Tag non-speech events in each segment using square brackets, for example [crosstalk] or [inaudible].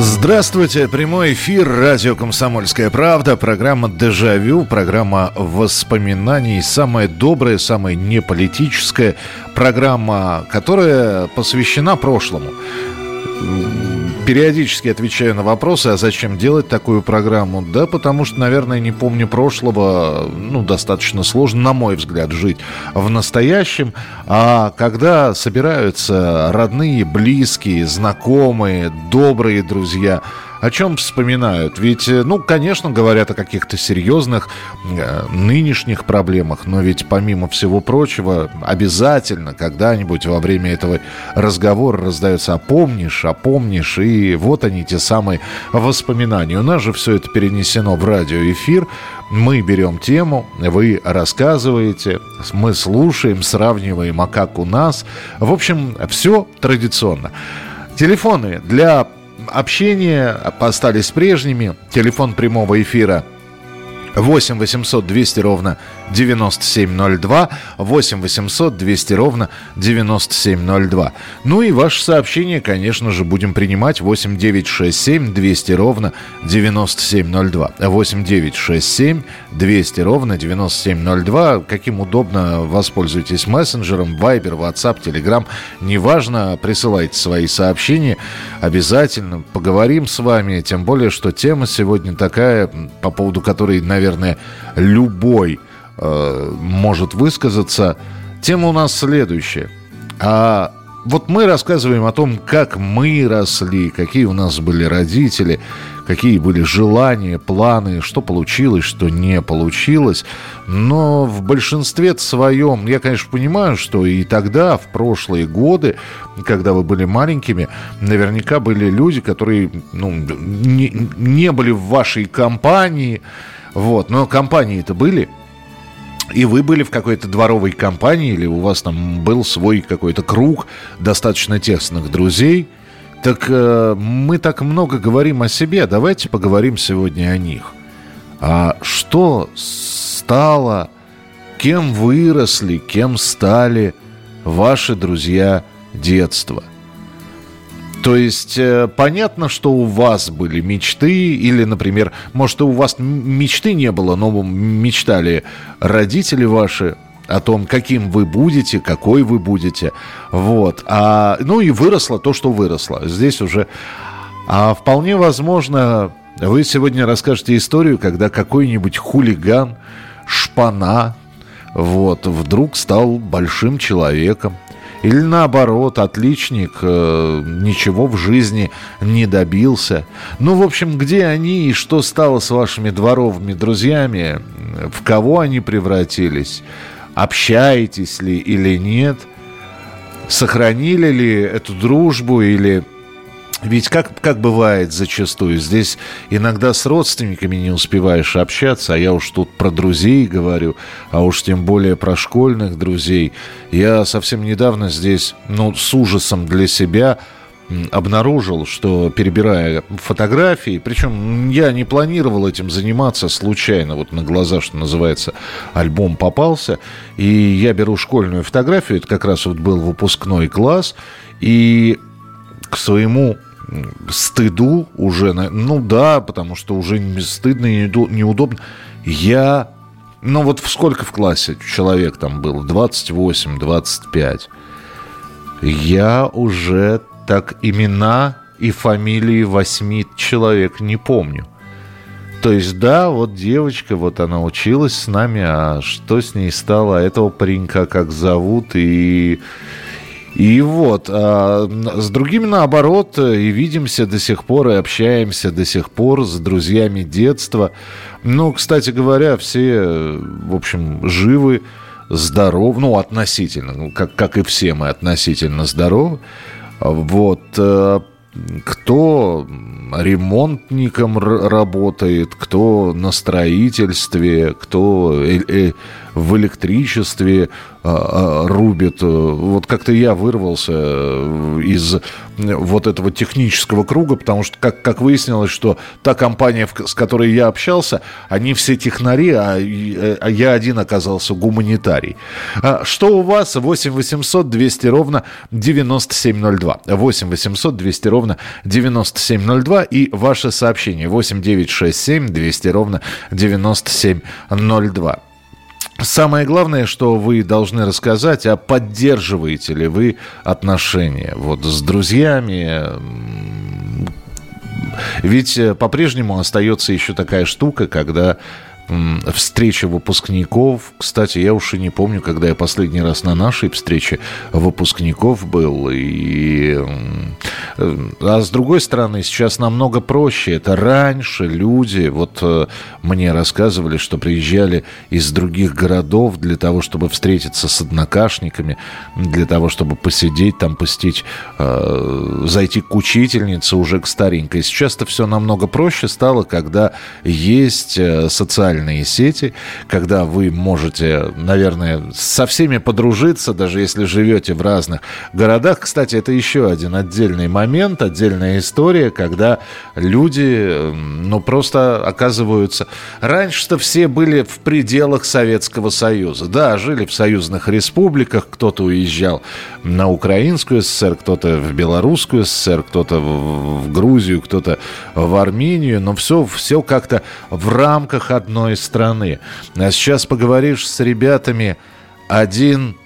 Здравствуйте, прямой эфир, радио «Комсомольская правда», программа «Дежавю», программа воспоминаний, самая добрая, самая неполитическая, программа, которая посвящена прошлому периодически отвечаю на вопросы, а зачем делать такую программу? Да потому что, наверное, не помню прошлого, ну, достаточно сложно, на мой взгляд, жить в настоящем. А когда собираются родные, близкие, знакомые, добрые друзья – о чем вспоминают? Ведь, э, ну, конечно, говорят о каких-то серьезных э, нынешних проблемах, но ведь помимо всего прочего, обязательно когда-нибудь во время этого разговора раздается «а помнишь, а помнишь», и вот они, те самые воспоминания. У нас же все это перенесено в радиоэфир, мы берем тему, вы рассказываете, мы слушаем, сравниваем, а как у нас. В общем, все традиционно. Телефоны для общение остались прежними. Телефон прямого эфира 8 800 200 ровно 9702, 8 800 200 ровно 9702. Ну и ваше сообщение, конечно же, будем принимать 8 967 200 ровно 9702. 8 967 200 ровно 9702. Каким удобно, воспользуйтесь мессенджером, Viber, WhatsApp, Telegram. Неважно, присылайте свои сообщения. Обязательно поговорим с вами. Тем более, что тема сегодня такая, по поводу которой, наверное, любой э, может высказаться. Тема у нас следующая. А вот мы рассказываем о том, как мы росли, какие у нас были родители, какие были желания, планы, что получилось, что не получилось. Но в большинстве своем, я, конечно, понимаю, что и тогда, в прошлые годы, когда вы были маленькими, наверняка были люди, которые ну, не, не были в вашей компании, вот, но компании-то были – и вы были в какой-то дворовой компании, или у вас там был свой какой-то круг достаточно тесных друзей, так э, мы так много говорим о себе, давайте поговорим сегодня о них. А что стало, кем выросли, кем стали ваши друзья детства – то есть э, понятно, что у вас были мечты, или, например, может, у вас мечты не было, но мечтали родители ваши о том, каким вы будете, какой вы будете. Вот. А, ну и выросло то, что выросло. Здесь уже... А вполне возможно, вы сегодня расскажете историю, когда какой-нибудь хулиган, шпана, вот, вдруг стал большим человеком, или наоборот, отличник э, ничего в жизни не добился. Ну, в общем, где они и что стало с вашими дворовыми друзьями? В кого они превратились? Общаетесь ли или нет? Сохранили ли эту дружбу или ведь как, как бывает зачастую, здесь иногда с родственниками не успеваешь общаться, а я уж тут про друзей говорю, а уж тем более про школьных друзей. Я совсем недавно здесь, ну, с ужасом для себя обнаружил, что перебирая фотографии, причем я не планировал этим заниматься случайно, вот на глаза, что называется, альбом попался, и я беру школьную фотографию, это как раз вот был выпускной класс, и к своему стыду уже, ну да, потому что уже стыдно и неудобно. Я, ну вот сколько в классе человек там было? 28, 25. Я уже так имена и фамилии восьми человек не помню. То есть, да, вот девочка, вот она училась с нами, а что с ней стало, этого паренька как зовут, и и вот, а с другими наоборот, и видимся до сих пор, и общаемся до сих пор с друзьями детства. Ну, кстати говоря, все, в общем, живы, здоровы, ну, относительно, ну, как, как и все мы относительно здоровы. Вот, э, кто ремонтником работает, кто на строительстве, кто в электричестве а, а, рубит. Вот как-то я вырвался из вот этого технического круга, потому что, как, как выяснилось, что та компания, с которой я общался, они все технари, а, а я один оказался гуманитарий. Что у вас? 8 800 200 ровно 9702. 8 800 200 ровно 9702 и ваше сообщение 8 967 200 ровно 9702. Самое главное, что вы должны рассказать, а поддерживаете ли вы отношения вот с друзьями. Ведь э, по-прежнему остается еще такая штука, когда встреча выпускников. Кстати, я уж и не помню, когда я последний раз на нашей встрече выпускников был. И... А с другой стороны, сейчас намного проще. Это раньше люди, вот э, мне рассказывали, что приезжали из других городов для того, чтобы встретиться с однокашниками, для того, чтобы посидеть там, посетить, э, зайти к учительнице уже к старенькой. Сейчас это все намного проще стало, когда есть э, социальные сети, когда вы можете, наверное, со всеми подружиться, даже если живете в разных городах. Кстати, это еще один отдельный момент, отдельная история, когда люди, ну, просто оказываются... Раньше-то все были в пределах Советского Союза. Да, жили в союзных республиках, кто-то уезжал на Украинскую ССР, кто-то в Белорусскую ССР, кто-то в Грузию, кто-то в Армению, но все, все как-то в рамках одной страны. А сейчас поговоришь с ребятами, один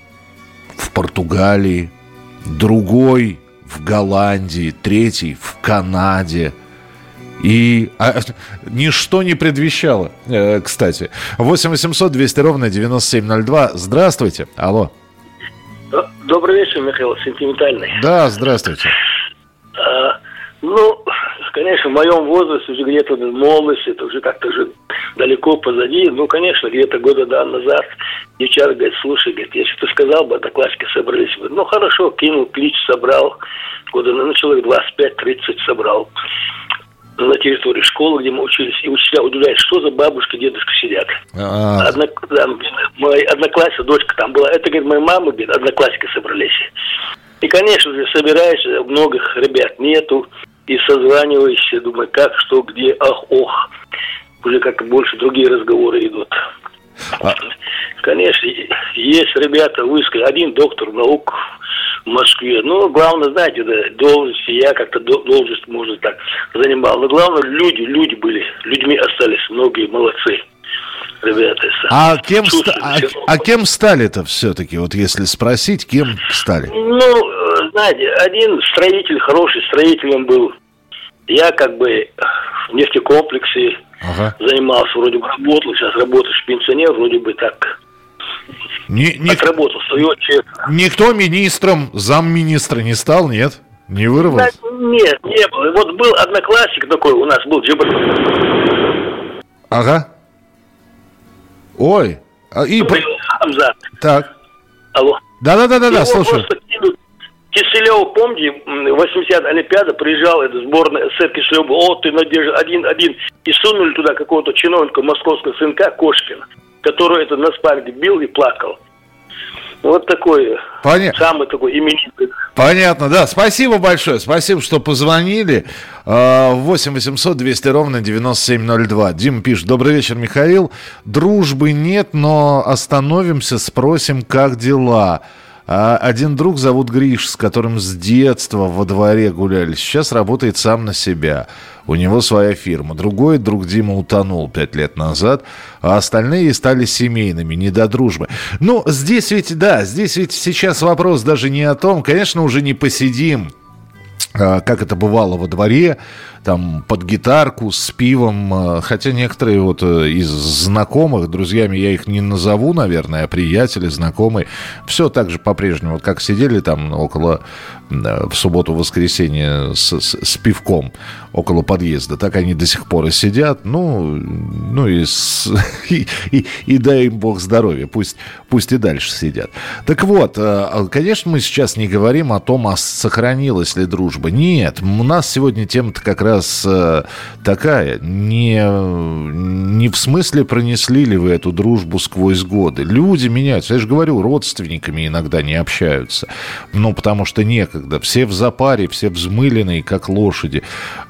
в Португалии, другой в Голландии, третий в Канаде. И а, ничто не предвещало, э, кстати. 8 800 200 ровно 9702. Здравствуйте. Алло. Добрый вечер, Михаил, сентиментальный. Да, здравствуйте. А, ну, конечно, в моем возрасте уже где-то молодость, это уже как-то уже далеко позади. Ну, конечно, где-то года два назад девчата говорит, слушай, говорит, если ты сказал бы, одноклассники собрались бы. Ну, хорошо, кинул клич, собрал. Года, ну, человек 25-30 собрал на территории школы, где мы учились, и учителя удивляют, что за бабушка, дедушка сидят. А. Одно, да, моя одноклассница, дочка там была, это, говорит, моя мама, говорит, одноклассники собрались. И, конечно же, собираешься, многих ребят нету, и созваниваешься, думаю, как, что, где, ах, ох. Уже как больше другие разговоры идут. А... Конечно, есть ребята выскали. Один доктор наук в Москве. Ну, главное, знаете, да, должность, я как-то должность, может, так занимал. Но главное, люди, люди были, людьми остались, многие молодцы ребята. А кем, ста- а, а кем стали-то все-таки, вот если спросить, кем стали? Ну, э, знаете, один строитель, хороший строителем был. Я как бы в нефтекомплексе ага. занимался, вроде бы работал, сейчас работаешь пенсионер, вроде бы так не, не, отработал свое честно. Никто министром, замминистра не стал, нет? Не вырвался? Да, нет, не было. Вот был одноклассник такой у нас, был Джибр. Ага. Ой. А, и... Хамзат. Так. Алло. Да-да-да-да, слушаю. Киселев, помните, 80 Олимпиада, приезжал эта сборная СССР Киселев, о, ты Надежда, один-один, и сунули туда какого-то чиновника московского сынка Кошкина, который это на спарке бил и плакал. Вот такой, Понятно. самый такой именитый. Понятно, да. Спасибо большое. Спасибо, что позвонили. 8 800 200 ровно 9702. Дим пишет. Добрый вечер, Михаил. Дружбы нет, но остановимся, спросим, как дела. А один друг зовут Гриш, с которым с детства во дворе гуляли. Сейчас работает сам на себя. У него своя фирма. Другой друг Дима утонул пять лет назад, а остальные стали семейными, не до дружбы. Ну, здесь ведь, да, здесь ведь сейчас вопрос даже не о том, конечно, уже не посидим а, как это бывало во дворе, там под гитарку с пивом, а, хотя некоторые вот э, из знакомых, друзьями я их не назову, наверное, а приятели, знакомые, все так же по-прежнему, вот как сидели там около в субботу-воскресенье с, с, с пивком около подъезда. Так они до сих пор и сидят. Ну, ну и, с, [laughs] и, и, и дай им бог здоровья. Пусть, пусть и дальше сидят. Так вот, э, конечно, мы сейчас не говорим о том, а сохранилась ли дружба. Нет, у нас сегодня тема-то как раз э, такая. Не, не в смысле пронесли ли вы эту дружбу сквозь годы. Люди меняются. Я же говорю, родственниками иногда не общаются. Ну, потому что некогда. Все в запаре, все взмыленные, как лошади.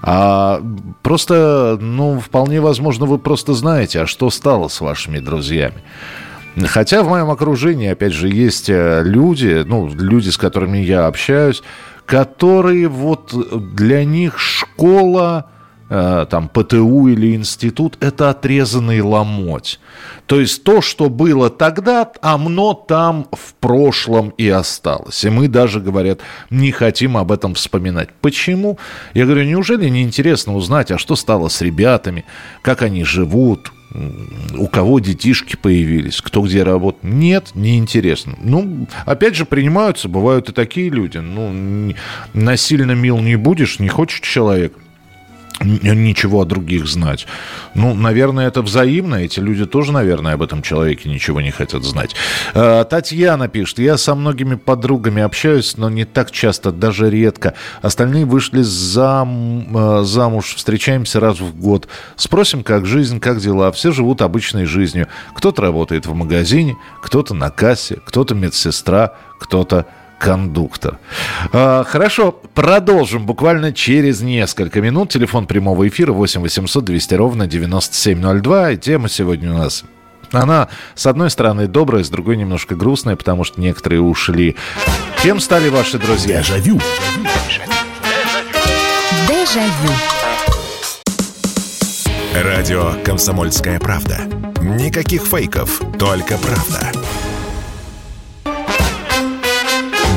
А просто, ну, вполне возможно, вы просто знаете, а что стало с вашими друзьями. Хотя в моем окружении, опять же, есть э, люди, ну, люди, с которыми я общаюсь, которые вот для них школа, э, там, ПТУ или институт, это отрезанный ломоть. То есть то, что было тогда, оно там в прошлом и осталось. И мы даже, говорят, не хотим об этом вспоминать. Почему? Я говорю, неужели не интересно узнать, а что стало с ребятами, как они живут, у кого детишки появились, кто где работает. Нет, неинтересно. Ну, опять же, принимаются, бывают и такие люди. Ну, насильно мил не будешь, не хочешь человек ничего о других знать. Ну, наверное, это взаимно. Эти люди тоже, наверное, об этом человеке ничего не хотят знать. А, Татьяна пишет. Я со многими подругами общаюсь, но не так часто, даже редко. Остальные вышли зам, а, замуж, встречаемся раз в год. Спросим, как жизнь, как дела. Все живут обычной жизнью. Кто-то работает в магазине, кто-то на кассе, кто-то медсестра, кто-то кондуктор. А, хорошо, продолжим буквально через несколько минут. Телефон прямого эфира 8 800 200 ровно 9702. И тема сегодня у нас она, с одной стороны, добрая, с другой немножко грустная, потому что некоторые ушли. Кем стали ваши друзья? Дежавю. Дежавю. Радио «Комсомольская правда». Никаких фейков, только правда.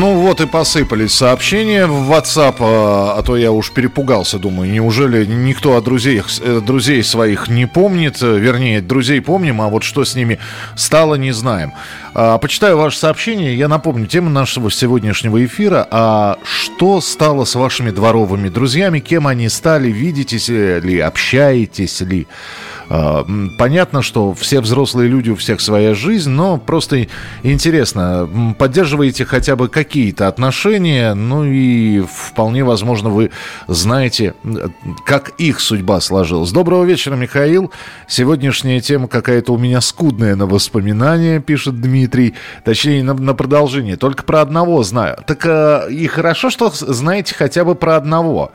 Ну вот и посыпались сообщения в WhatsApp, а, а то я уж перепугался, думаю, неужели никто о друзей, э, друзей своих не помнит, вернее, друзей помним, а вот что с ними стало, не знаем. А, почитаю ваше сообщение, я напомню, тема нашего сегодняшнего эфира, а что стало с вашими дворовыми друзьями, кем они стали, видитесь ли, общаетесь ли? А, понятно, что все взрослые люди, у всех своя жизнь, но просто интересно, поддерживаете хотя бы какие-то отношения, ну и вполне возможно вы знаете, как их судьба сложилась. Доброго вечера, Михаил. Сегодняшняя тема какая-то у меня скудная на воспоминания, пишет Дмитрий. Точнее, на, на продолжение. Только про одного знаю. Так э, и хорошо, что знаете хотя бы про одного.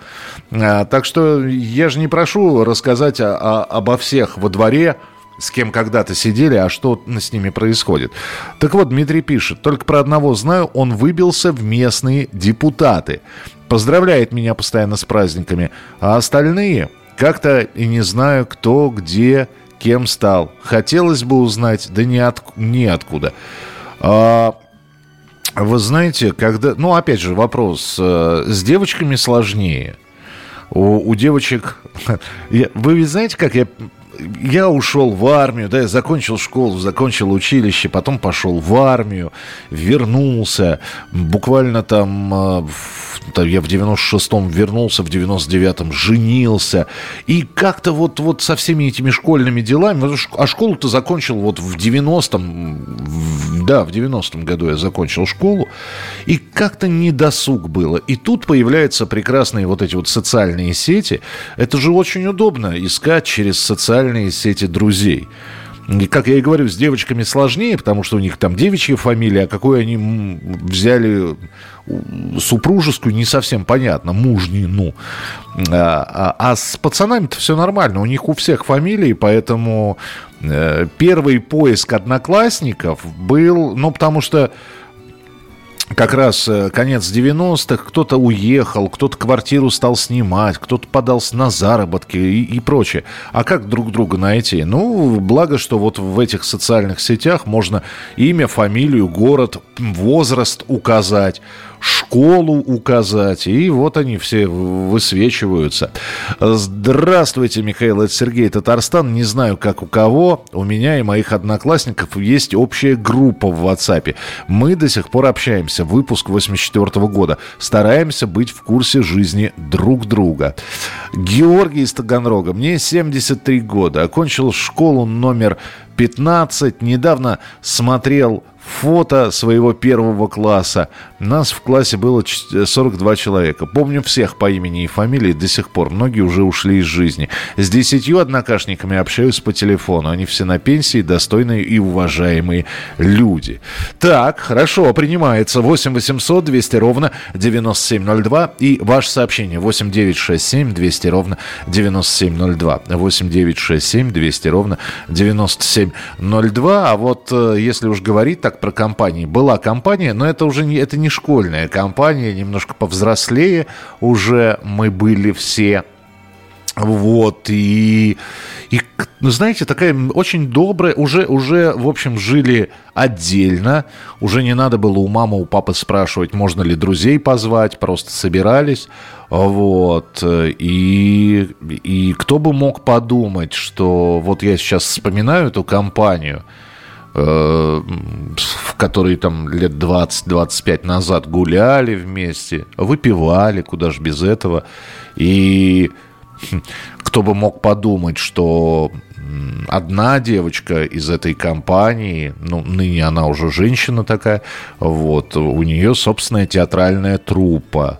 А, так что я же не прошу рассказать о, о, обо всех во дворе, с кем когда-то сидели, а что с ними происходит. Так вот, Дмитрий пишет, только про одного знаю, он выбился в местные депутаты. Поздравляет меня постоянно с праздниками. А остальные как-то и не знаю, кто, где, кем стал. Хотелось бы узнать, да ни от, ниоткуда. А, вы знаете, когда... Ну, опять же, вопрос. Э, с девочками сложнее. У, у девочек... [laughs] Вы ведь знаете, как я я ушел в армию, да, я закончил школу, закончил училище, потом пошел в армию, вернулся, буквально там, э, я в 96-м вернулся, в 99-м женился, и как-то вот, вот со всеми этими школьными делами, а школу-то закончил вот в 90-м, да, в 90-м году я закончил школу, и как-то не досуг было. И тут появляются прекрасные вот эти вот социальные сети, это же очень удобно искать через социальные социальные сети друзей. И, как я и говорю, с девочками сложнее, потому что у них там девичья фамилия, а какую они взяли супружескую, не совсем понятно, мужнину. А, а, а с пацанами-то все нормально, у них у всех фамилии, поэтому э, первый поиск одноклассников был, ну, потому что как раз э, конец 90-х, кто-то уехал, кто-то квартиру стал снимать, кто-то подался на заработки и, и прочее. А как друг друга найти? Ну, благо, что вот в этих социальных сетях можно имя, фамилию, город, возраст указать, школу указать, и вот они все высвечиваются. Здравствуйте, Михаил, это Сергей Татарстан. Не знаю, как у кого, у меня и моих одноклассников есть общая группа в WhatsApp. Мы до сих пор общаемся. Выпуск 84 года. Стараемся быть в курсе жизни друг друга. Георгий из Таганрога. Мне 73 года. Окончил школу номер 15. Недавно смотрел фото своего первого класса. Нас в классе было 42 человека. Помню всех по имени и фамилии до сих пор. Многие уже ушли из жизни. С десятью однокашниками общаюсь по телефону. Они все на пенсии, достойные и уважаемые люди. Так, хорошо, принимается. 8 800 200 ровно 9702. И ваше сообщение 8 967 200 ровно 9702. 8 967 200 ровно 9702. А вот э, если уж говорить так про компании. Была компания, но это уже не, это не школьная компания, немножко повзрослее уже мы были все. Вот, и, и, ну, знаете, такая очень добрая, уже, уже, в общем, жили отдельно, уже не надо было у мамы, у папы спрашивать, можно ли друзей позвать, просто собирались, вот, и, и кто бы мог подумать, что вот я сейчас вспоминаю эту компанию, Э, в которые там лет 20-25 назад гуляли вместе, выпивали, куда же без этого. И кто бы мог подумать, что одна девочка из этой компании, ну, ныне она уже женщина такая, вот, у нее собственная театральная труппа.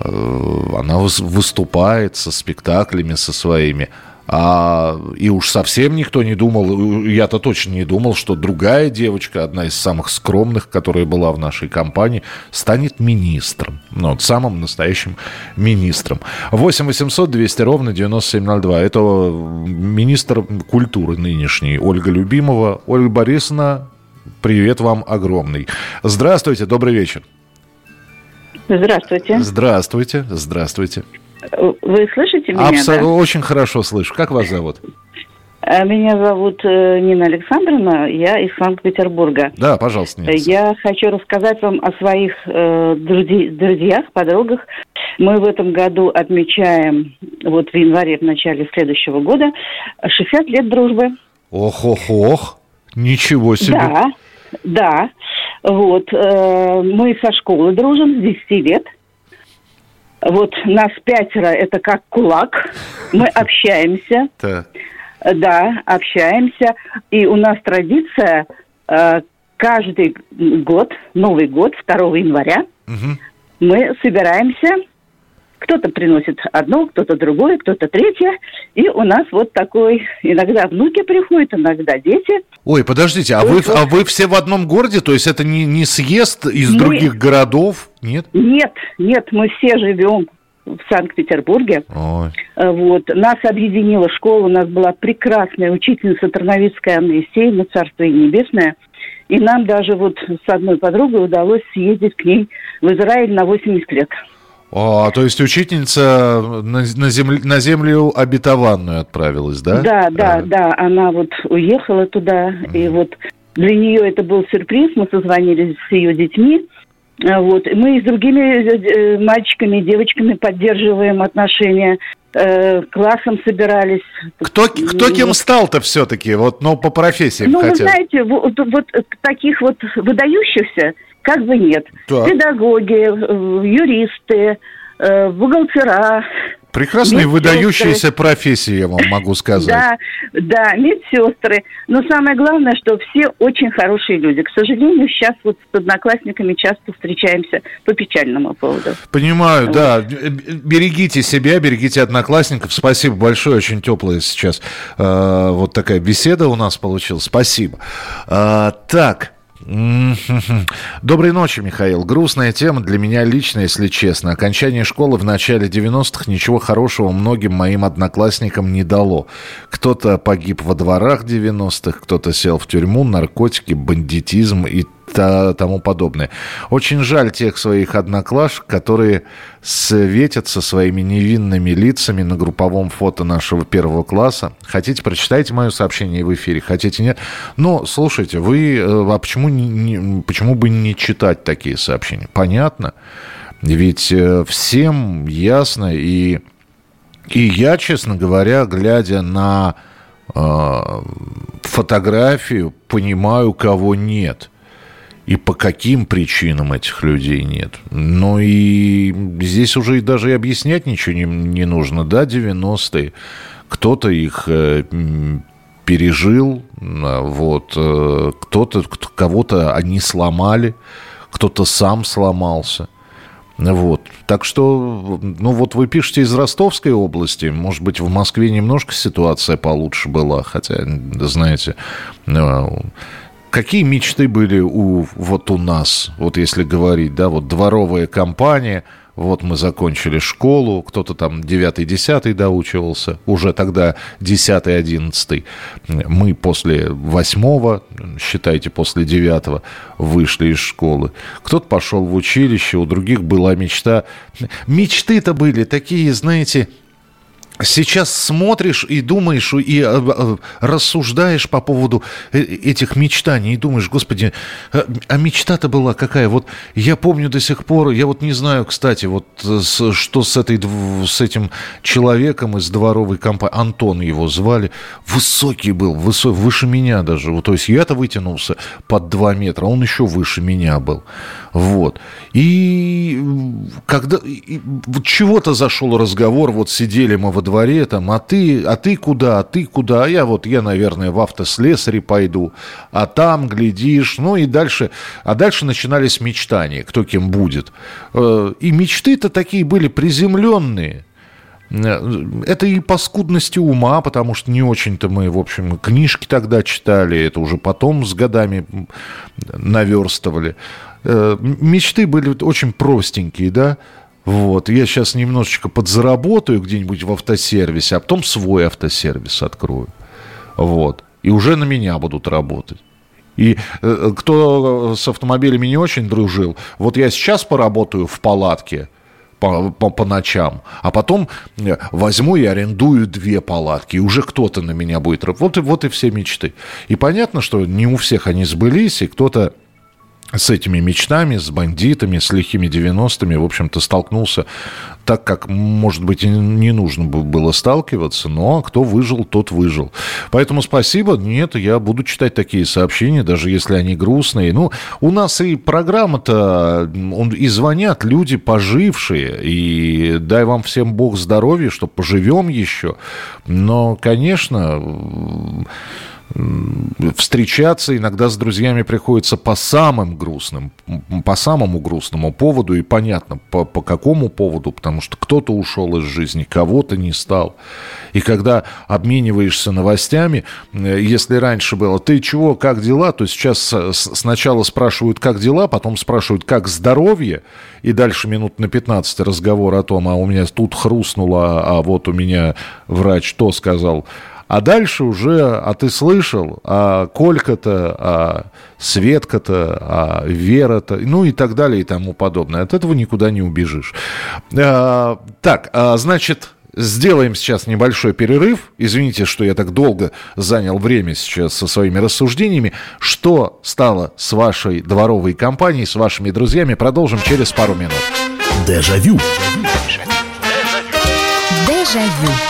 Э, она выступает со спектаклями со своими. А, и уж совсем никто не думал, я-то точно не думал, что другая девочка, одна из самых скромных, которая была в нашей компании, станет министром. Ну, вот, самым настоящим министром. 8 800 200 ровно 9702. Это министр культуры нынешний Ольга Любимова. Ольга Борисовна, привет вам огромный. Здравствуйте, добрый вечер. Здравствуйте. Здравствуйте, здравствуйте. Вы слышите меня? Абсо- да? Очень хорошо слышу. Как вас зовут? Э, меня зовут э, Нина Александровна, я из Санкт-Петербурга. Да, пожалуйста. Нина. Я хочу рассказать вам о своих э, друзьях, подругах. Мы в этом году отмечаем, вот в январе, в начале следующего года, 60 лет дружбы. Ох-ох-ох, ничего себе. Да, да. Вот, э, мы со школы дружим с 10 лет. Вот нас пятеро, это как кулак. Мы [laughs] общаемся. Да, общаемся. И у нас традиция э, каждый год, Новый год, 2 января, мы собираемся кто-то приносит одно, кто-то другое, кто-то третье. И у нас вот такой, иногда внуки приходят, иногда дети. Ой, подождите, а, вы, а вы все в одном городе? То есть это не, не съезд из мы... других городов? Нет? Нет, нет, мы все живем в Санкт-Петербурге. Ой. Э, вот. Нас объединила школа, у нас была прекрасная учительница Тарновицкая Анна Евсеевна, Царство и Небесное. И нам даже вот с одной подругой удалось съездить к ней в Израиль на 80 лет. А, то есть учительница на, на, землю, на землю обетованную отправилась, да? Да, да, а. да. Она вот уехала туда, mm. и вот для нее это был сюрприз. Мы созвонились с ее детьми. А, вот. Мы с другими э, мальчиками и девочками поддерживаем отношения. Э, классом собирались. Кто, кто кем стал-то все-таки, вот, но по профессии Ну, хотел. вы знаете, вот, вот таких вот выдающихся как бы нет. Так. Педагоги, э, юристы, э, бухгалтера. Прекрасные выдающиеся профессии, я вам могу сказать. Да, да, медсестры. Но самое главное, что все очень хорошие люди. К сожалению, сейчас вот с одноклассниками часто встречаемся по печальному поводу. Понимаю, вот. да. Берегите себя, берегите одноклассников. Спасибо большое, очень теплая сейчас э, вот такая беседа у нас получилась. Спасибо. Э, так. Доброй ночи, Михаил. Грустная тема для меня лично, если честно. Окончание школы в начале 90-х ничего хорошего многим моим одноклассникам не дало. Кто-то погиб во дворах 90-х, кто-то сел в тюрьму, наркотики, бандитизм и тому подобное. Очень жаль тех своих одноклашек, которые светятся своими невинными лицами на групповом фото нашего первого класса. Хотите, прочитайте мое сообщение в эфире, хотите, нет. Но, слушайте, вы, э, а почему, не, почему бы не читать такие сообщения? Понятно. Ведь э, всем ясно, и, и я, честно говоря, глядя на э, фотографию, понимаю, кого нет. И по каким причинам этих людей нет. Ну и здесь уже и даже и объяснять ничего не, не нужно. Да, 90-е. Кто-то их э, пережил, а вот, э, кто-то, кого-то они сломали, кто-то сам сломался – вот. Так что, ну вот вы пишете из Ростовской области, может быть, в Москве немножко ситуация получше была, хотя, знаете, э, какие мечты были у, вот у нас, вот если говорить, да, вот дворовая компания – вот мы закончили школу, кто-то там 9-10 доучивался, уже тогда 10-11. Мы после 8 считайте, после 9 вышли из школы. Кто-то пошел в училище, у других была мечта. Мечты-то были такие, знаете, сейчас смотришь и думаешь, и э, э, рассуждаешь по поводу э, этих мечтаний, и думаешь, господи, а мечта-то была какая? Вот я помню до сих пор, я вот не знаю, кстати, вот что с, этой, с этим человеком из дворовой компании, Антон его звали, высокий был, высок, выше меня даже, то есть я-то вытянулся под 2 метра, он еще выше меня был, вот. И когда чего-то зашел разговор, вот сидели мы во дворе, там, а ты, а ты куда, а ты куда, а я вот, я, наверное, в автослесаре пойду, а там, глядишь, ну и дальше, а дальше начинались мечтания, кто кем будет. Э, и мечты-то такие были приземленные, это и по скудности ума, потому что не очень-то мы, в общем, книжки тогда читали, это уже потом с годами наверстывали. Э, мечты были очень простенькие, да, вот, я сейчас немножечко подзаработаю где-нибудь в автосервисе, а потом свой автосервис открою. Вот. И уже на меня будут работать. И э, кто с автомобилями не очень дружил, вот я сейчас поработаю в палатке по, по, по ночам, а потом э, возьму и арендую две палатки, и уже кто-то на меня будет работать. Вот вот и все мечты. И понятно, что не у всех они сбылись, и кто-то с этими мечтами, с бандитами, с лихими 90-ми, в общем-то, столкнулся так, как, может быть, и не нужно было сталкиваться, но кто выжил, тот выжил. Поэтому спасибо. Нет, я буду читать такие сообщения, даже если они грустные. Ну, у нас и программа-то, и звонят люди пожившие, и дай вам всем Бог здоровья, что поживем еще. Но, конечно, встречаться. Иногда с друзьями приходится по самым грустным, по самому грустному поводу, и понятно, по, по какому поводу, потому что кто-то ушел из жизни, кого-то не стал. И когда обмениваешься новостями, э, если раньше было, ты чего, как дела, то сейчас сначала спрашивают, как дела, потом спрашивают, как здоровье, и дальше минут на 15 разговор о том, а у меня тут хрустнуло, а вот у меня врач то сказал. А дальше уже, а ты слышал, а Колька-то, а Светка-то, а Вера-то, ну и так далее и тому подобное. От этого никуда не убежишь. А, так, а, значит, Сделаем сейчас небольшой перерыв. Извините, что я так долго занял время сейчас со своими рассуждениями. Что стало с вашей дворовой компанией, с вашими друзьями, продолжим через пару минут. Дежавю. Дежавю.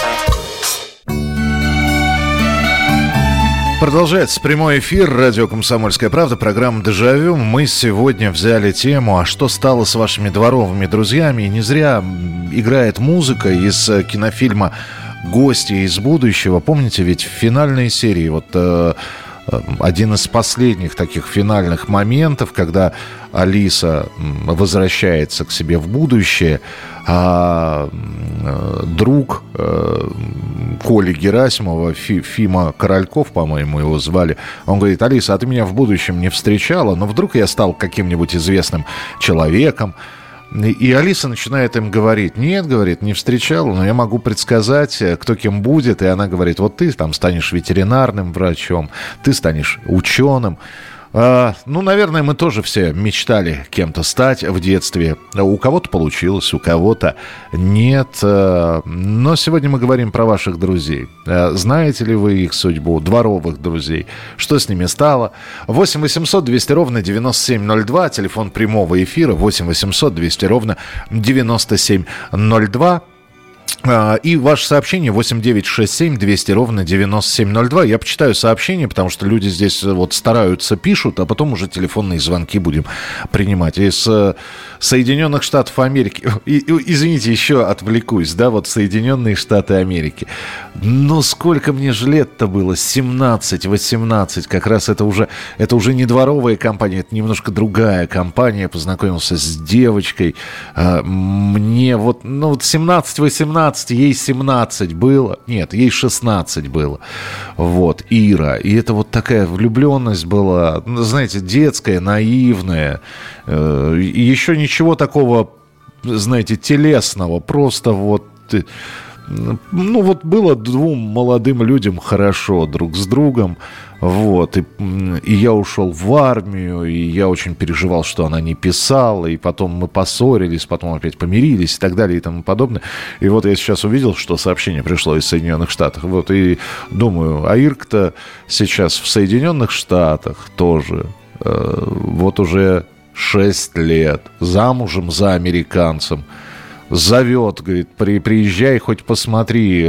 Продолжается прямой эфир радио «Комсомольская правда», программа «Дежавю». Мы сегодня взяли тему «А что стало с вашими дворовыми друзьями?» И не зря играет музыка из э, кинофильма «Гости из будущего». Помните, ведь в финальной серии вот э, один из последних таких финальных моментов, когда Алиса возвращается к себе в будущее, а друг э, Коли Герасимова, Фима Корольков, по-моему, его звали, он говорит, Алиса, а ты меня в будущем не встречала, но вдруг я стал каким-нибудь известным человеком, и Алиса начинает им говорить, нет, говорит, не встречала, но я могу предсказать, э, кто кем будет. И она говорит, вот ты там станешь ветеринарным врачом, ты станешь ученым. А, ну, наверное, мы тоже все мечтали кем-то стать в детстве. У кого-то получилось, у кого-то нет. А, но сегодня мы говорим про ваших друзей. А, знаете ли вы их судьбу, дворовых друзей? Что с ними стало? 8 800 200 ровно 9702, телефон прямого эфира 8 800 200 ровно 9702. А, и ваше сообщение 8967 200 ровно 9702. Я почитаю сообщение, потому что люди здесь э, вот стараются, пишут, а потом уже телефонные звонки будем принимать. Из э, Соединенных Штатов Америки, [laughs] и, извините, еще отвлекусь, да, вот Соединенные Штаты Америки. Но сколько мне же лет-то было? 17, 18, как раз это уже, это уже не дворовая компания, это немножко другая компания. Познакомился с девочкой. А, мне вот, ну вот 17-18 16, ей 17 было. Нет, ей 16 было. Вот, Ира. И это вот такая влюбленность была, ну, знаете, детская, наивная. Э, еще ничего такого, знаете, телесного. Просто вот ну вот было двум молодым людям хорошо друг с другом, вот, и, и я ушел в армию, и я очень переживал, что она не писала, и потом мы поссорились, потом опять помирились и так далее и тому подобное. И вот я сейчас увидел, что сообщение пришло из Соединенных Штатов, вот, и думаю, а Ирк-то сейчас в Соединенных Штатах тоже, э, вот уже 6 лет, замужем за американцем, зовет, говорит, при, приезжай, хоть посмотри,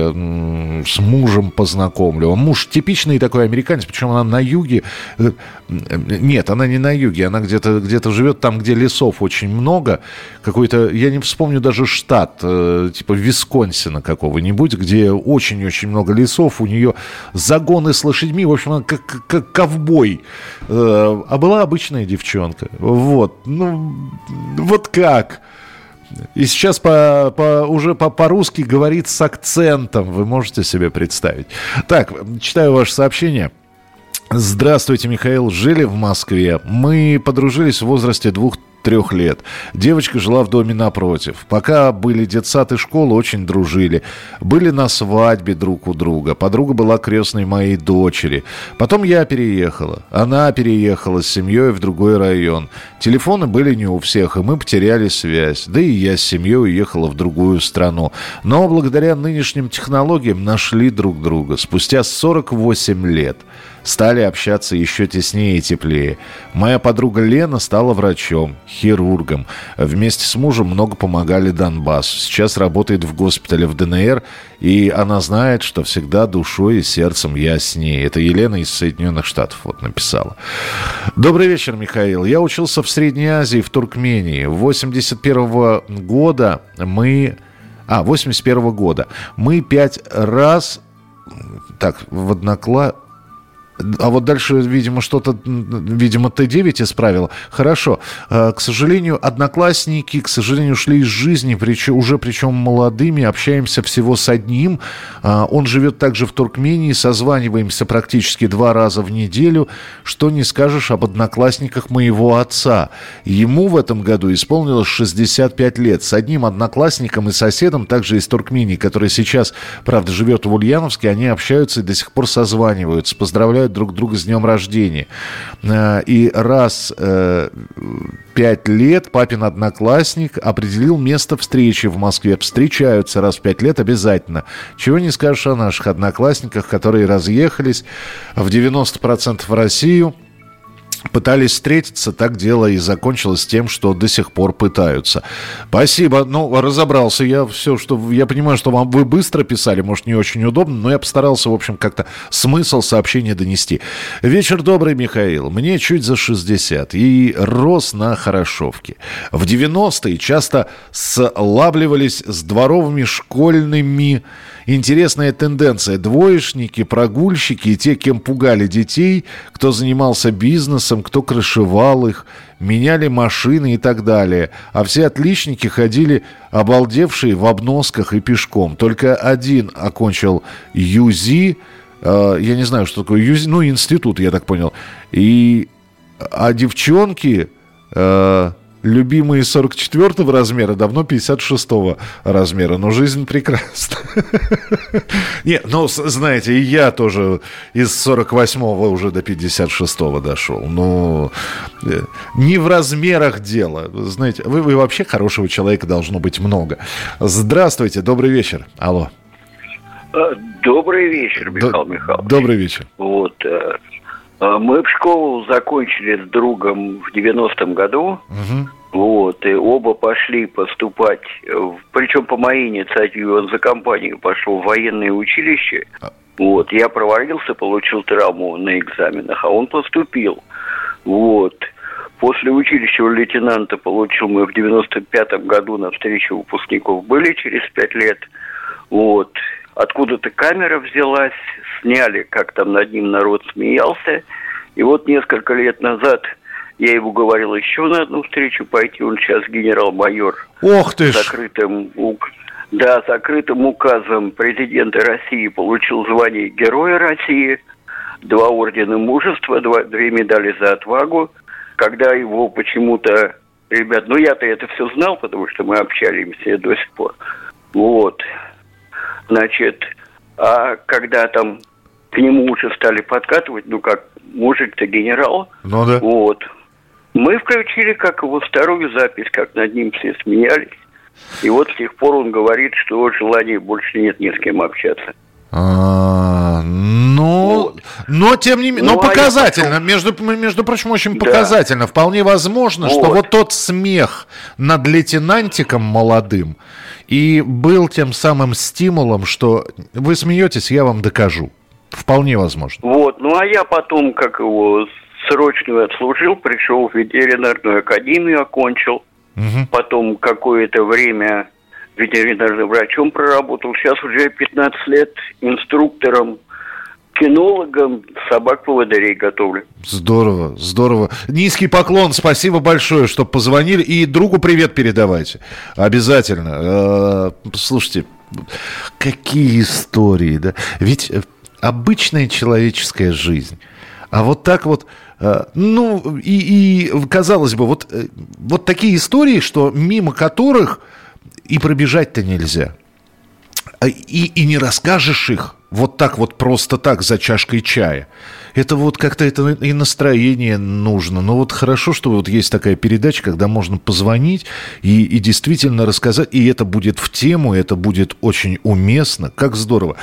с мужем познакомлю. Муж типичный такой американец, причем она на юге. Э, нет, она не на юге, она где-то где живет там, где лесов очень много. Какой-то, я не вспомню даже штат, э, типа Висконсина какого-нибудь, где очень-очень много лесов, у нее загоны с лошадьми, в общем, она как, как ковбой. Э, а была обычная девчонка. Вот, ну, вот как? И сейчас по, по, уже по, по-русски говорит с акцентом. Вы можете себе представить. Так, читаю ваше сообщение. Здравствуйте, Михаил. Жили в Москве. Мы подружились в возрасте двух трех лет. Девочка жила в доме напротив. Пока были детсад и школа, очень дружили. Были на свадьбе друг у друга. Подруга была крестной моей дочери. Потом я переехала. Она переехала с семьей в другой район. Телефоны были не у всех, и мы потеряли связь. Да и я с семьей уехала в другую страну. Но благодаря нынешним технологиям нашли друг друга. Спустя 48 лет стали общаться еще теснее и теплее. Моя подруга Лена стала врачом, хирургом. Вместе с мужем много помогали Донбассу. Сейчас работает в госпитале в ДНР, и она знает, что всегда душой и сердцем я с ней. Это Елена из Соединенных Штатов вот написала. Добрый вечер, Михаил. Я учился в Средней Азии, в Туркмении. 81 -го года мы... А, 81 -го года. Мы пять раз так, в однокла... А вот дальше, видимо, что-то, видимо, Т9 исправил. Хорошо. Э, к сожалению, одноклассники, к сожалению, ушли из жизни, причем, уже причем молодыми. Общаемся всего с одним. Э, он живет также в Туркмении. Созваниваемся практически два раза в неделю. Что не скажешь об одноклассниках моего отца. Ему в этом году исполнилось 65 лет. С одним одноклассником и соседом, также из Туркмении, который сейчас, правда, живет в Ульяновске, они общаются и до сих пор созваниваются. Поздравляют поздравляют друг друга с днем рождения. Э, и раз э, пять лет папин одноклассник определил место встречи в Москве. Встречаются раз в пять лет обязательно. Чего не скажешь о наших одноклассниках, которые разъехались в 90% в Россию, пытались встретиться, так дело и закончилось тем, что до сих пор пытаются. Спасибо. Ну, разобрался я все, что... Я понимаю, что вам вы быстро писали, может, не очень удобно, но я постарался, в общем, как-то смысл сообщения донести. Вечер добрый, Михаил. Мне чуть за 60 и рос на Хорошовке. В 90-е часто слабливались с дворовыми школьными интересная тенденция. Двоечники, прогульщики и те, кем пугали детей, кто занимался бизнесом, кто крышевал их, меняли машины и так далее. А все отличники ходили обалдевшие в обносках и пешком. Только один окончил ЮЗИ, э, я не знаю, что такое ЮЗИ, ну, институт, я так понял. И, а девчонки... Э, любимые 44 размера, давно 56 размера. Но жизнь прекрасна. [laughs] Не, ну, знаете, и я тоже из 48-го уже до 56-го дошел. Ну, э, не в размерах дело. Знаете, вы, вы вообще хорошего человека должно быть много. Здравствуйте, добрый вечер. Алло. Э, добрый вечер, Михаил Д- Михайлович. Добрый вечер. Вот. Э, мы в школу закончили с другом в 90-м году. Угу. Вот, и оба пошли поступать, причем по моей инициативе он за компанию пошел в военное училище. А. Вот, я провалился, получил травму на экзаменах, а он поступил. Вот. После училища лейтенанта получил мы в 95-м году на встречу выпускников были через пять лет. Вот. Откуда-то камера взялась, сняли, как там над ним народ смеялся. И вот несколько лет назад я его говорил еще на одну встречу пойти. Он сейчас генерал-майор. Ох ты ж! Закрытым, да, закрытым указом президента России получил звание Героя России, два ордена мужества, два, две медали за отвагу. Когда его почему-то, ребят, ну я-то это все знал, потому что мы общались до сих пор. Вот. Значит, а когда там к нему уже стали подкатывать, ну как мужик-то генерал, ну да. вот, мы включили как его вторую запись, как над ним все смеялись. И вот с тех пор он говорит, что желания больше нет ни с кем общаться. А, ну, вот. но тем не менее, ну, но а показательно, потом... между, между прочим, очень показательно. Да. Вполне возможно, вот. что вот тот смех над лейтенантиком молодым и был тем самым стимулом, что вы смеетесь, я вам докажу. Вполне возможно. Вот, ну а я потом, как его срочную отслужил, пришел в ветеринарную академию, окончил. Угу. Потом какое-то время ветеринарным врачом проработал. Сейчас уже 15 лет инструктором кинологом собак-поводырей готовлю. Здорово, здорово. Низкий поклон, спасибо большое, что позвонили. И другу привет передавайте. Обязательно. Э, слушайте, какие истории, да? Ведь обычная человеческая жизнь. А вот так вот Э, ну, и, и казалось бы, вот, э, вот такие истории, что мимо которых и пробежать-то нельзя. И, и не расскажешь их вот так вот просто так за чашкой чая это вот как-то это и настроение нужно. Но вот хорошо, что вот есть такая передача, когда можно позвонить и, и действительно рассказать, и это будет в тему, это будет очень уместно. Как здорово.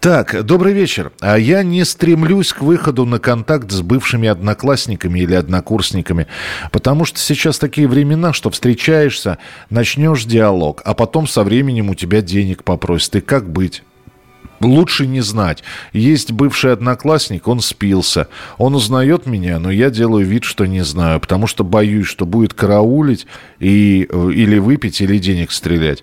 Так, добрый вечер. А я не стремлюсь к выходу на контакт с бывшими одноклассниками или однокурсниками, потому что сейчас такие времена, что встречаешься, начнешь диалог, а потом со временем у тебя денег попросят. И как быть? Лучше не знать. Есть бывший одноклассник, он спился. Он узнает меня, но я делаю вид, что не знаю, потому что боюсь, что будет караулить и, э, или выпить, или денег стрелять.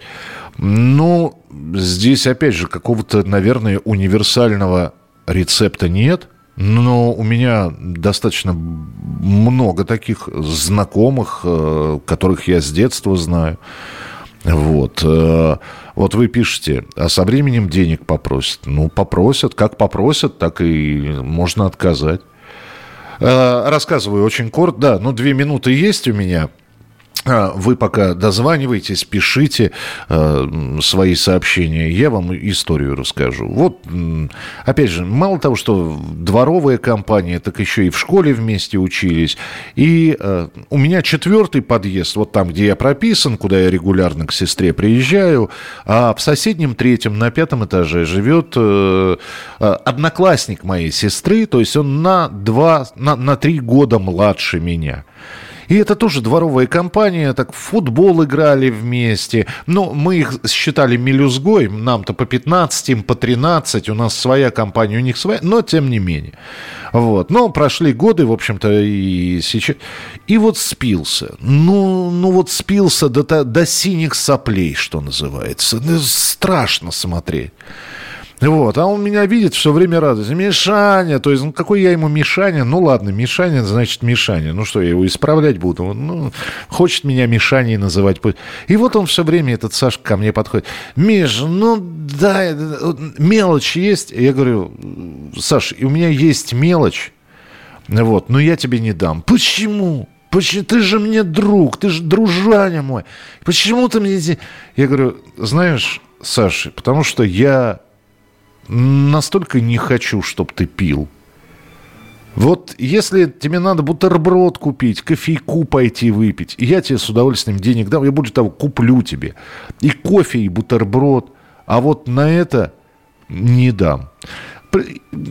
Ну, здесь, опять же, какого-то, наверное, универсального рецепта нет. Но у меня достаточно много таких знакомых, э, которых я с детства знаю. Вот. Э, вот вы пишете, а со временем денег попросят. Ну, попросят. Как попросят, так и можно отказать. Э, рассказываю очень коротко. Да, ну, две минуты есть у меня. А, вы пока дозваниваетесь, пишите э, свои сообщения, я вам историю расскажу. Вот, опять же, мало того, что дворовая компания, так еще и в школе вместе учились. И э, у меня четвертый подъезд, вот там, где я прописан, куда я регулярно к сестре приезжаю, а в соседнем третьем, на пятом этаже живет э, одноклассник моей сестры, то есть он на два, на, на три года младше меня. И это тоже дворовая компания, так в футбол играли вместе. Но мы их считали мелюзгой, нам-то по 15, им по 13, у нас своя компания, у них своя, но тем не менее. Вот. Но прошли годы, в общем-то, и сейчас... И вот спился. Ну, ну вот спился до, до синих соплей, что называется. Ну, страшно смотреть. Вот, а он меня видит все время радуется. Мишаня, то есть, ну какой я ему Мишаня? Ну ладно, Мишаня, значит Мишаня. Ну что, я его исправлять буду? Ну, хочет меня Мишаней называть. И вот он все время, этот Сашка, ко мне подходит. Миш, ну да, мелочь есть? Я говорю, Саш, у меня есть мелочь, вот, но я тебе не дам. Почему? Почему? Ты же мне друг, ты же дружаня мой. Почему ты мне... Я говорю, знаешь, Саша, потому что я настолько не хочу, чтобы ты пил. Вот если тебе надо бутерброд купить, кофейку пойти выпить, я тебе с удовольствием денег дам, я более того куплю тебе и кофе, и бутерброд, а вот на это не дам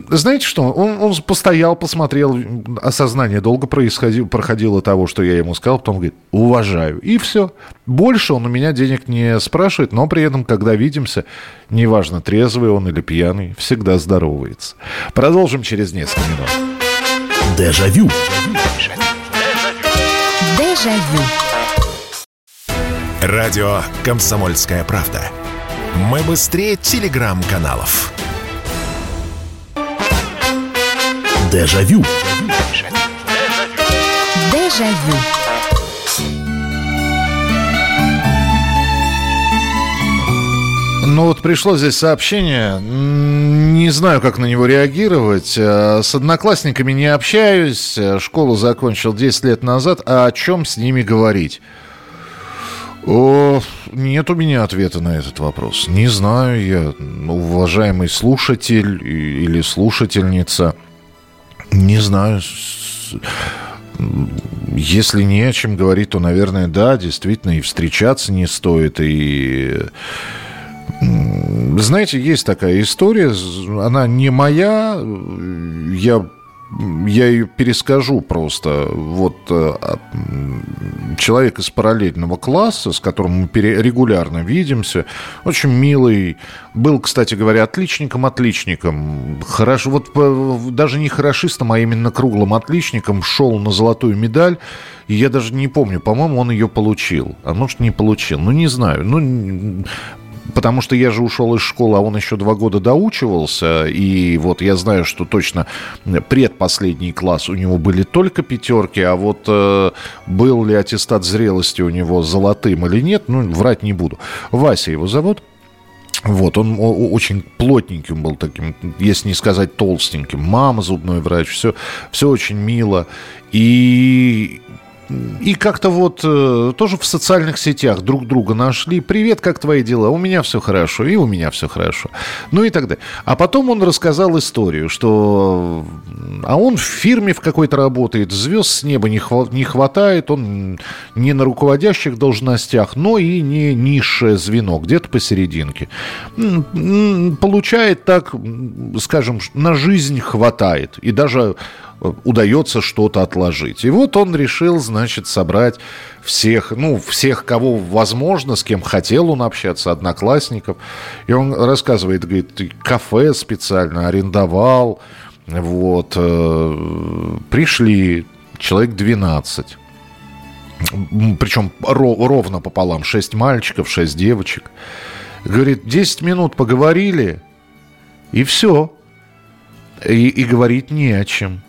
знаете что, он, он постоял, посмотрел, осознание долго происходило, проходило того, что я ему сказал, потом говорит, уважаю. И все. Больше он у меня денег не спрашивает, но при этом, когда видимся, неважно, трезвый он или пьяный, всегда здоровается. Продолжим через несколько минут. Дежавю. Дежавю. Радио «Комсомольская правда». Мы быстрее телеграм-каналов. Дежавю. Дежавю. Ну вот пришло здесь сообщение, не знаю, как на него реагировать. Э, с одноклассниками не общаюсь, э, школу закончил 10 лет назад, а о чем с ними говорить? О, нет у меня ответа на этот вопрос. Не знаю я, уважаемый слушатель или слушательница – не знаю. Если не о чем говорить, то, наверное, да, действительно, и встречаться не стоит, и... Знаете, есть такая история, она не моя, я я ее перескажу просто. Вот э, человек из параллельного класса, с которым мы регулярно видимся, очень милый, был, кстати говоря, отличником, отличником, хорошо, вот даже не хорошистом, а именно круглым отличником, шел на золотую медаль, и я даже не помню, по-моему, он ее получил, а может не получил, ну не знаю, ну потому что я же ушел из школы, а он еще два года доучивался, и вот я знаю, что точно предпоследний класс у него были только пятерки, а вот э, был ли аттестат зрелости у него золотым или нет, ну, врать не буду. Вася его зовут. Вот, он очень плотненьким был таким, если не сказать толстеньким. Мама зубной врач, все, все очень мило. И и как-то вот э, тоже в социальных сетях друг друга нашли. Привет, как твои дела? У меня все хорошо, и у меня все хорошо. Ну и так далее. А потом он рассказал историю, что... А он в фирме в какой-то работает, звезд с неба не, хва- не хватает, он не на руководящих должностях, но и не низшее звено, где-то посерединке. Получает так, скажем, на жизнь хватает. И даже удается что-то отложить. И вот он решил, значит, собрать всех, ну, всех, кого возможно, с кем хотел он общаться, одноклассников. И он рассказывает, говорит, кафе специально арендовал, вот, э, пришли человек 12. Причем ровно пополам. 6 мальчиков, 6 девочек. Говорит, 10 минут поговорили, и все. И, и говорить не о чем.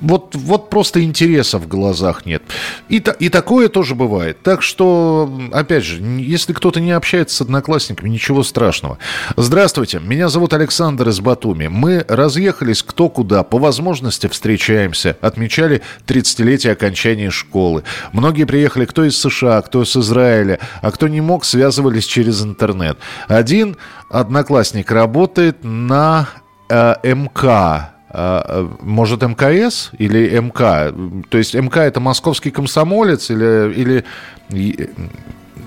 Вот, вот просто интереса в глазах нет. И, и такое тоже бывает. Так что, опять же, если кто-то не общается с одноклассниками, ничего страшного. Здравствуйте, меня зовут Александр из Батуми. Мы разъехались кто куда, по возможности встречаемся. Отмечали 30-летие окончания школы. Многие приехали кто из США, кто из Израиля, а кто не мог, связывались через интернет. Один одноклассник работает на э, МК, может, МКС или МК? То есть МК это московский комсомолец или, или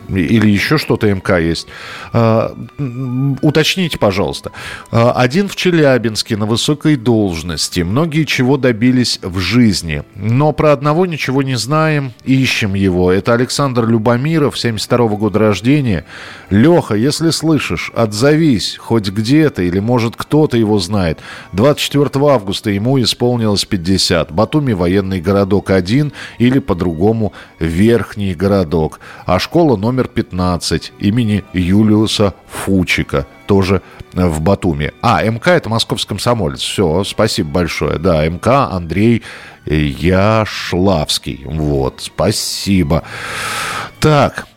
или еще что-то МК есть. А, уточните, пожалуйста. А, один в Челябинске на высокой должности. Многие чего добились в жизни. Но про одного ничего не знаем, ищем его. Это Александр Любомиров, 72 -го года рождения. Леха, если слышишь, отзовись хоть где-то, или может кто-то его знает. 24 августа ему исполнилось 50. Батуми военный городок 1 или по-другому верхний городок. А школа номер номер 15 имени Юлиуса Фучика, тоже в Батуми. А, МК это московский комсомолец. Все, спасибо большое. Да, МК Андрей Яшлавский. Вот, спасибо. Так,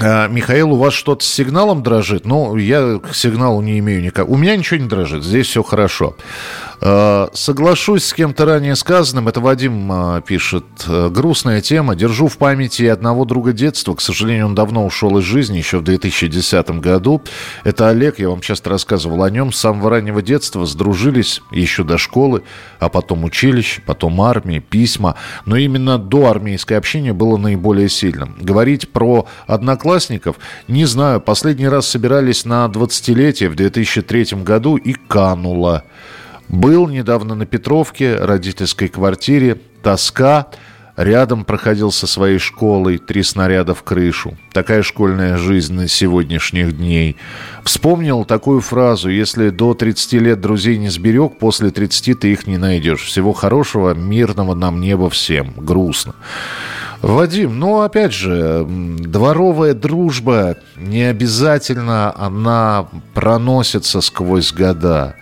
Михаил, у вас что-то с сигналом дрожит? Ну, я к сигналу не имею никак. У меня ничего не дрожит, здесь все хорошо. А, соглашусь с кем-то ранее сказанным. Это Вадим а, пишет. Грустная тема. Держу в памяти одного друга детства. К сожалению, он давно ушел из жизни, еще в 2010 году. Это Олег, я вам часто рассказывал о нем. С самого раннего детства сдружились еще до школы, а потом училище, потом армии, письма. Но именно до армейское общение было наиболее сильным. Говорить про одноклассников одноклассников. Не знаю, последний раз собирались на 20-летие в 2003 году и кануло. Был недавно на Петровке, родительской квартире, тоска. Рядом проходил со своей школой, три снаряда в крышу. Такая школьная жизнь на сегодняшних дней. Вспомнил такую фразу, если до 30 лет друзей не сберег, после 30 ты их не найдешь. Всего хорошего, мирного нам неба всем. Грустно. Вадим, ну опять же, дворовая дружба не обязательно она проносится сквозь года.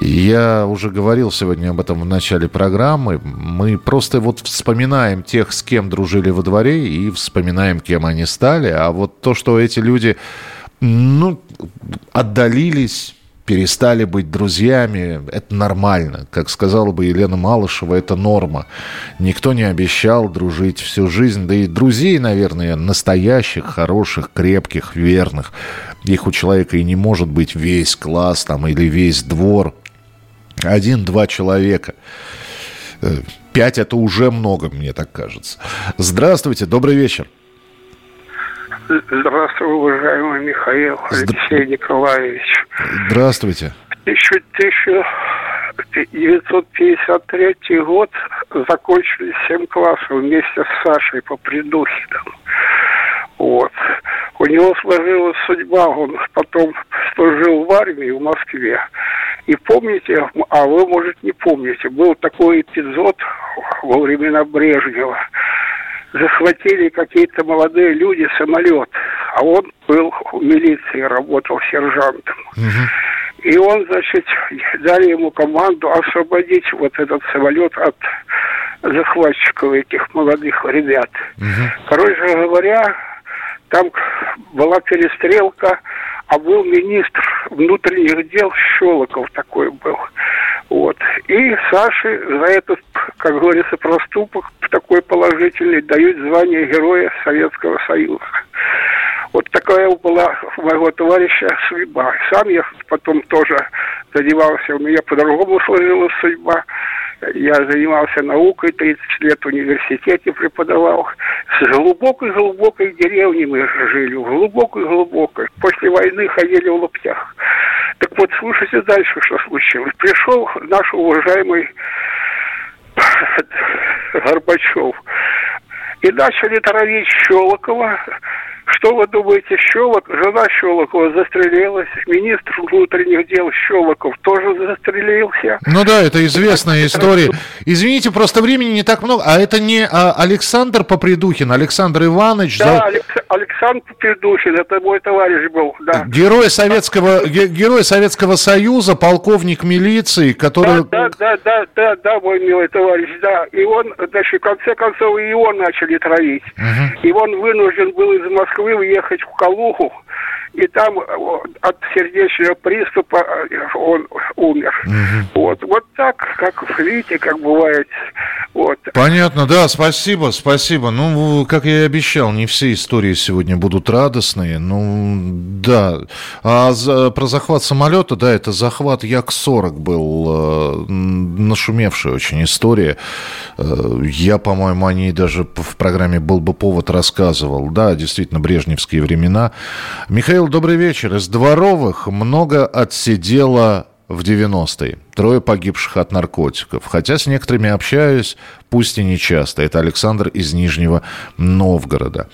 Я уже говорил сегодня об этом в начале программы. Мы просто вот вспоминаем тех, с кем дружили во дворе, и вспоминаем, кем они стали. А вот то, что эти люди, ну, отдалились, перестали быть друзьями, это нормально. Как сказала бы Елена Малышева, это норма. Никто не обещал дружить всю жизнь. Да и друзей, наверное, настоящих, хороших, крепких, верных. Их у человека и не может быть весь класс там или весь двор. Один-два человека. Э, пять – это уже много, мне так кажется. Здравствуйте, добрый вечер. Здравствуй, уважаемый Михаил Алексей Николаевич. Здравствуйте. Еще 1953 год закончили 7 классов вместе с Сашей по придухе. Вот. У него сложилась судьба, он потом служил в армии в Москве. И помните, а вы, может, не помните, был такой эпизод во времена Брежнева захватили какие-то молодые люди самолет, а он был в милиции, работал сержантом. Угу. И он, значит, дали ему команду освободить вот этот самолет от захватчиков этих молодых ребят. Угу. Короче говоря, там была перестрелка, а был министр внутренних дел Щелоков такой был. Вот. И Саше за этот, как говорится, проступок такой положительный дают звание Героя Советского Союза. Вот такая была у моего товарища судьба. Сам я потом тоже занимался, у меня по-другому сложилась судьба. Я занимался наукой, 30 лет в университете преподавал. С глубокой-глубокой деревни мы жили, в глубокой-глубокой. После войны ходили в лаптях. Так вот, слушайте дальше, что случилось. Пришел наш уважаемый Горбачев и начали травить Щелокова, Что вы думаете, Щелок, жена Щелокова застрелилась, министр внутренних дел Щелоков тоже застрелился. Ну да, это известная история. Извините, просто времени не так много. А это не а, Александр Попридухин, Александр Иванович? Да, за... Александр Попридухин, это мой товарищ был, да. Герой Советского, герой Советского Союза, полковник милиции, который... Да, да, да, да, да, мой милый товарищ, да. И он, значит, в конце концов, и его начали травить. Угу. И он вынужден был из Москвы уехать в Калугу, и там от сердечного приступа э, он умер. Угу. Вот, вот так, как видите, как бывает. Вот. Понятно, да, спасибо, спасибо. Ну, как я и обещал, не все истории сегодня будут радостные. Ну, да. А за, про захват самолета, да, это захват Як-40 был, э, нашумевшая очень история. Э, я, по-моему, о ней даже в программе «Был бы повод» рассказывал. Да, действительно, брежневские времена. Михаил добрый вечер. Из дворовых много отсидело в 90-е. Трое погибших от наркотиков. Хотя с некоторыми общаюсь, пусть и не часто. Это Александр из Нижнего Новгорода.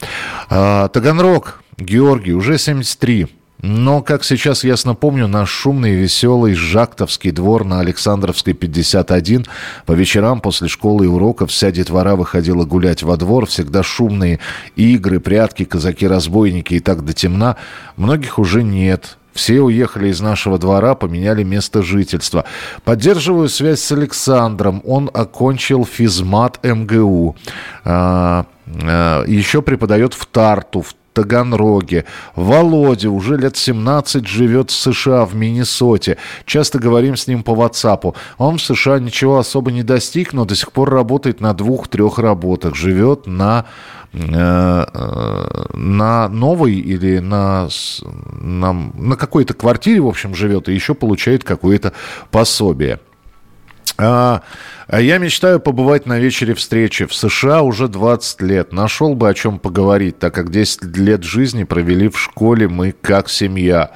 А, Таганрог, Георгий, уже 73. Но, как сейчас ясно помню, наш шумный веселый Жактовский двор на Александровской 51 по вечерам после школы и уроков вся детвора выходила гулять во двор, всегда шумные игры, прятки, казаки-разбойники и так до темна. Многих уже нет, все уехали из нашего двора, поменяли место жительства. Поддерживаю связь с Александром. Он окончил физмат МГУ. А, а, еще преподает в Тарту, в Таганроге. Володя уже лет 17 живет в США, в Миннесоте. Часто говорим с ним по WhatsApp. Он в США ничего особо не достиг, но до сих пор работает на двух-трех работах. Живет на э, э, на новой или на, на, на какой-то квартире, в общем, живет и еще получает какое-то пособие. А, а я мечтаю побывать на вечере встречи. В США уже 20 лет. Нашел бы о чем поговорить, так как 10 лет жизни провели в школе мы как семья.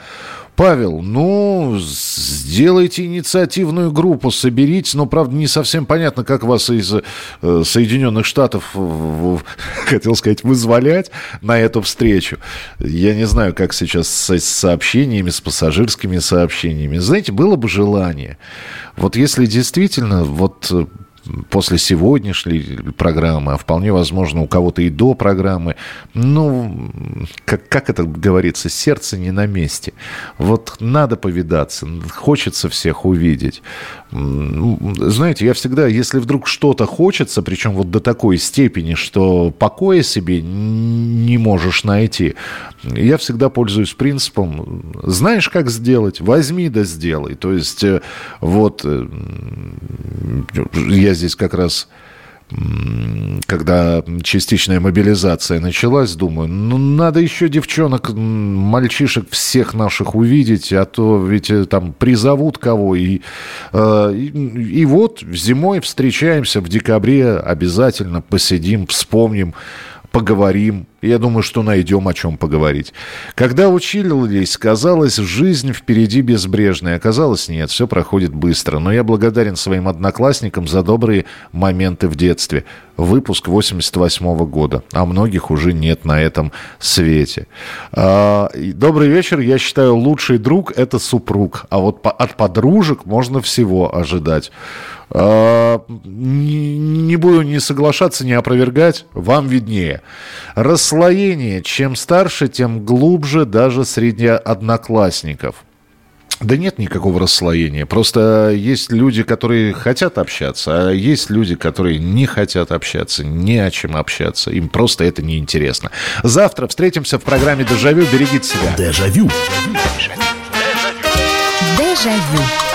Павел, ну, сделайте инициативную группу, соберите, но, правда, не совсем понятно, как вас из э, Соединенных Штатов, в, [laughs] хотел сказать, вызволять на эту встречу. Я не знаю, как сейчас с сообщениями, с пассажирскими сообщениями. Знаете, было бы желание. Вот если действительно вот после сегодняшней программы, а вполне возможно у кого-то и до программы. Ну, как, как это говорится, сердце не на месте. Вот надо повидаться, хочется всех увидеть. Знаете, я всегда, если вдруг что-то хочется, причем вот до такой степени, что покоя себе не можешь найти, я всегда пользуюсь принципом, знаешь, как сделать, возьми да сделай. То есть э, вот э, я здесь как раз когда частичная мобилизация началась, думаю, ну, надо еще девчонок, мальчишек всех наших увидеть, а то ведь э, там призовут кого. И, э, и, и вот зимой встречаемся в декабре, обязательно посидим, вспомним поговорим. Я думаю, что найдем о чем поговорить. Когда учились, казалось, жизнь впереди безбрежная. Оказалось, нет, все проходит быстро. Но я благодарен своим одноклассникам за добрые моменты в детстве. Выпуск 88 -го года. А многих уже нет на этом свете. А, добрый вечер. Я считаю, лучший друг – это супруг. А вот от подружек можно всего ожидать. А, не буду ни соглашаться, ни опровергать, вам виднее. Расслоение. Чем старше, тем глубже даже среди одноклассников. Да нет никакого расслоения. Просто есть люди, которые хотят общаться, а есть люди, которые не хотят общаться, не о чем общаться. Им просто это неинтересно. Завтра встретимся в программе «Дежавю». Берегите себя. Дежавю. Дежавю.